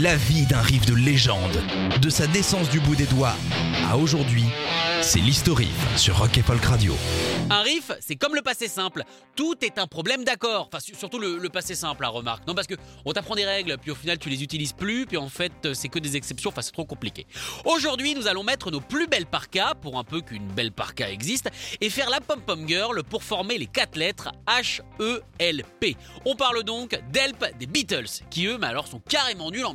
La vie d'un riff de légende, de sa naissance du bout des doigts à aujourd'hui, c'est l'historique sur Rock et Folk Radio. Un riff, c'est comme le passé simple. Tout est un problème d'accord. Enfin, su- surtout le, passé simple, à remarque. Non, parce que on t'apprend des règles, puis au final tu les utilises plus, puis en fait euh, c'est que des exceptions. Enfin, c'est trop compliqué. Aujourd'hui, nous allons mettre nos plus belles parkas, pour un peu qu'une belle parka existe, et faire la pom pom girl pour former les quatre lettres H E L P. On parle donc d'Help des Beatles, qui eux, mais alors sont carrément nuls en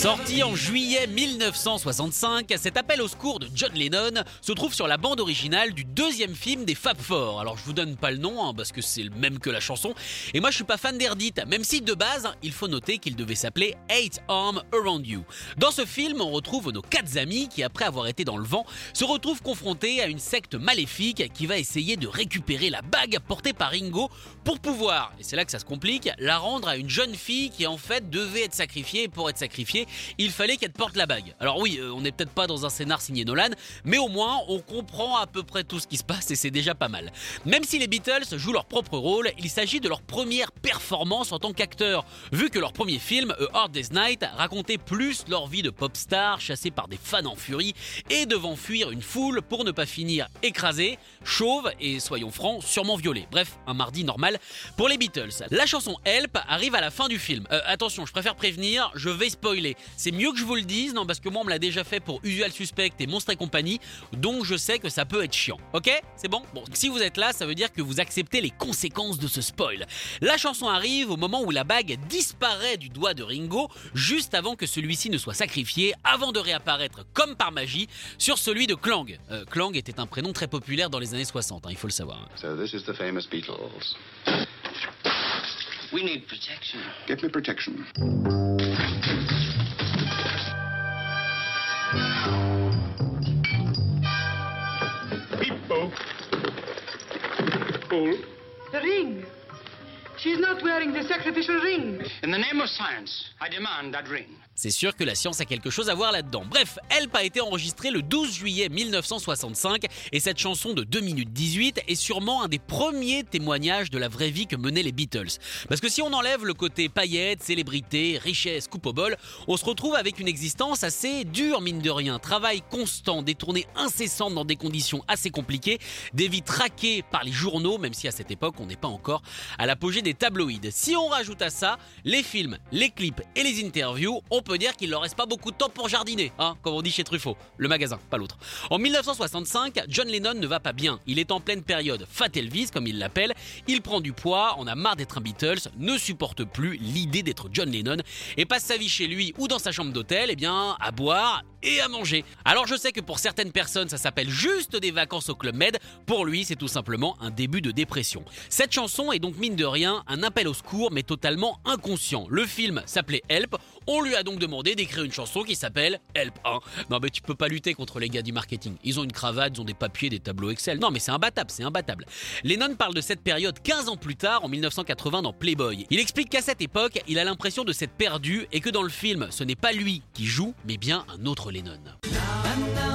Sorti en juillet 1965, cet appel au secours de John Lennon se trouve sur la bande originale du deuxième film des Fab Four. Alors je vous donne pas le nom hein, parce que c'est le même que la chanson. Et moi je suis pas fan d'Erdit, même si de base il faut noter qu'il devait s'appeler Eight Arms Around You. Dans ce film, on retrouve nos quatre amis qui, après avoir été dans le vent, se retrouvent confrontés à une secte maléfique qui va essayer de récupérer la bague portée par Ringo pour pouvoir, et c'est là que ça se complique, la rendre à une jeune fille qui en fait devait être sacrifiée. Pour être sacrifiée, il fallait qu'elle porte la bague. Alors oui, euh, on n'est peut-être pas dans un scénar signé Nolan, mais au moins on comprend à peu près tout ce qui se passe et c'est déjà pas mal. Même si les Beatles jouent leur propre rôle, il s'agit de leur première performance en tant qu'acteurs, vu que leur premier film, A Hard Day's Night, racontait plus leur vie de pop star chassés par des fans en furie et devant fuir une foule pour ne pas finir écrasés, chauves et, soyons francs, sûrement violés. Bref, un mardi normal pour les Beatles. La chanson Help arrive à la fin du film. Euh, attention, je préfère prévenir, je vais spoiler. C'est mieux que je vous le dise, non, parce que moi on me l'a déjà fait pour Usual Suspect et Monstre et compagnie, donc je sais que ça peut être chiant. Ok? C'est bon? Bon, si vous êtes là, ça veut dire que vous acceptez les conséquences de ce spoil. La chanson arrive au moment où la bague disparaît du doigt de Ringo, juste avant que celui-ci ne soit sacrifié, avant de réapparaître comme par magie sur celui de Clang. Euh, Clang était un prénom très populaire dans les années 60, hein, il faut le savoir. So this is the famous Beatles. We need protection. Get me protection. Pull. The ring. She's not wearing the sacrificial ring. In the name of science, I demand that ring. C'est sûr que la science a quelque chose à voir là-dedans. Bref, Help a été enregistré le 12 juillet 1965 et cette chanson de 2 minutes 18 est sûrement un des premiers témoignages de la vraie vie que menaient les Beatles. Parce que si on enlève le côté paillettes, célébrité, richesse, coupe au bol, on se retrouve avec une existence assez dure mine de rien. Travail constant, des tournées incessantes dans des conditions assez compliquées, des vies traquées par les journaux, même si à cette époque on n'est pas encore à l'apogée des tabloïds. Si on rajoute à ça les films, les clips et les interviews, on dire qu'il leur reste pas beaucoup de temps pour jardiner, hein, comme on dit chez Truffaut, le magasin, pas l'autre. En 1965, John Lennon ne va pas bien. Il est en pleine période Fat Elvis, comme il l'appelle. Il prend du poids, en a marre d'être un Beatles, ne supporte plus l'idée d'être John Lennon et passe sa vie chez lui ou dans sa chambre d'hôtel, eh bien, à boire et à manger. Alors je sais que pour certaines personnes, ça s'appelle juste des vacances au Club Med. Pour lui, c'est tout simplement un début de dépression. Cette chanson est donc mine de rien un appel au secours, mais totalement inconscient. Le film s'appelait Help. On lui a donc demandé d'écrire une chanson qui s'appelle Help 1. Non mais tu peux pas lutter contre les gars du marketing. Ils ont une cravate, ils ont des papiers, des tableaux Excel. Non mais c'est imbattable, c'est imbattable. Lennon parle de cette période 15 ans plus tard, en 1980 dans Playboy. Il explique qu'à cette époque, il a l'impression de s'être perdu et que dans le film, ce n'est pas lui qui joue, mais bien un autre Lennon. And now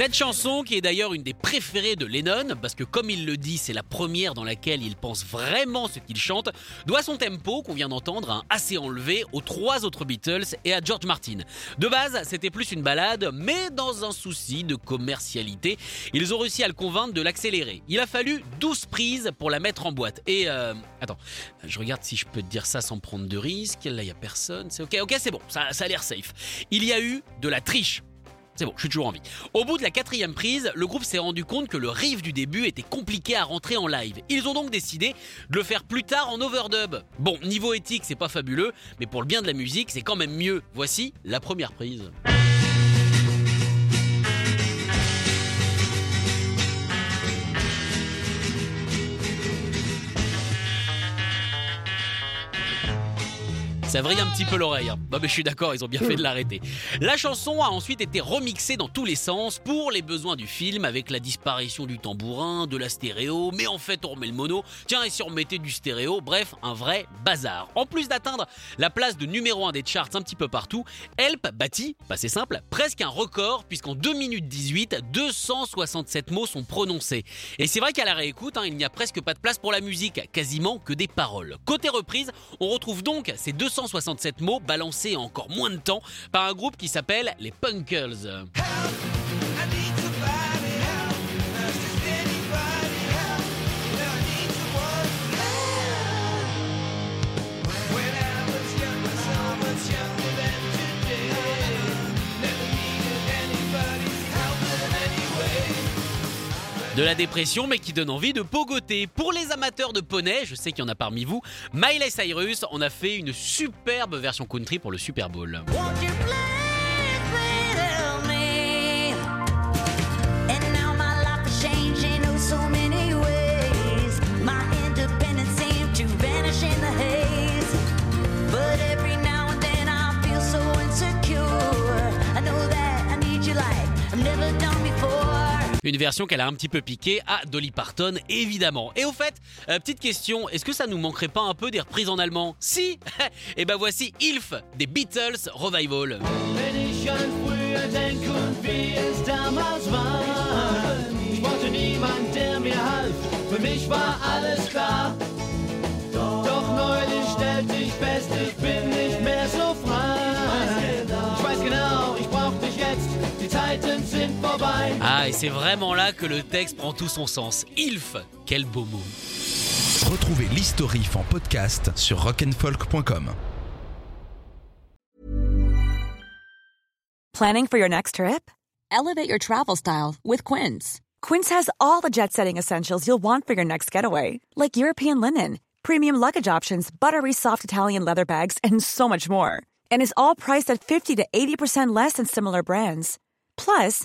Cette chanson, qui est d'ailleurs une des préférées de Lennon, parce que comme il le dit, c'est la première dans laquelle il pense vraiment ce qu'il chante, doit son tempo, qu'on vient d'entendre, un assez enlevé aux trois autres Beatles et à George Martin. De base, c'était plus une balade, mais dans un souci de commercialité, ils ont réussi à le convaincre de l'accélérer. Il a fallu 12 prises pour la mettre en boîte. Et euh, attends, je regarde si je peux te dire ça sans prendre de risques. Là, il y a personne. C'est ok, ok, c'est bon, ça, ça a l'air safe. Il y a eu de la triche. C'est bon, je suis toujours en vie. Au bout de la quatrième prise, le groupe s'est rendu compte que le riff du début était compliqué à rentrer en live. Ils ont donc décidé de le faire plus tard en overdub. Bon, niveau éthique, c'est pas fabuleux, mais pour le bien de la musique, c'est quand même mieux. Voici la première prise. Ça vrille un petit peu l'oreille. Bah, mais je suis d'accord, ils ont bien fait de l'arrêter. La chanson a ensuite été remixée dans tous les sens pour les besoins du film avec la disparition du tambourin, de la stéréo, mais en fait on remet le mono. Tiens, et si on remettait du stéréo, bref, un vrai bazar. En plus d'atteindre la place de numéro 1 des charts un petit peu partout, Help bâtit, pas c'est simple, presque un record puisqu'en 2 minutes 18, 267 mots sont prononcés. Et c'est vrai qu'à la réécoute, hein, il n'y a presque pas de place pour la musique, quasiment que des paroles. Côté reprise, on retrouve donc ces 267 mots balancés en encore moins de temps par un groupe qui s'appelle les Punkers. De la dépression, mais qui donne envie de pogoter. Pour les amateurs de poney, je sais qu'il y en a parmi vous, Miley Cyrus en a fait une superbe version country pour le Super Bowl. Une version qu'elle a un petit peu piquée à Dolly Parton, évidemment. Et au fait, euh, petite question, est-ce que ça nous manquerait pas un peu des reprises en allemand? Si Et ben voici Ilf des Beatles Revival. Ah, et c'est vraiment là que le texte prend tout son sens. Ilf, quel beau mot. Retrouvez l'historif en podcast sur rock'n'folk.com. Planning for your next trip? Elevate your travel style with Quince. Quince has all the jet setting essentials you'll want for your next getaway, like European linen, premium luggage options, buttery soft Italian leather bags, and so much more. And is all priced at 50 to 80% less than similar brands. Plus,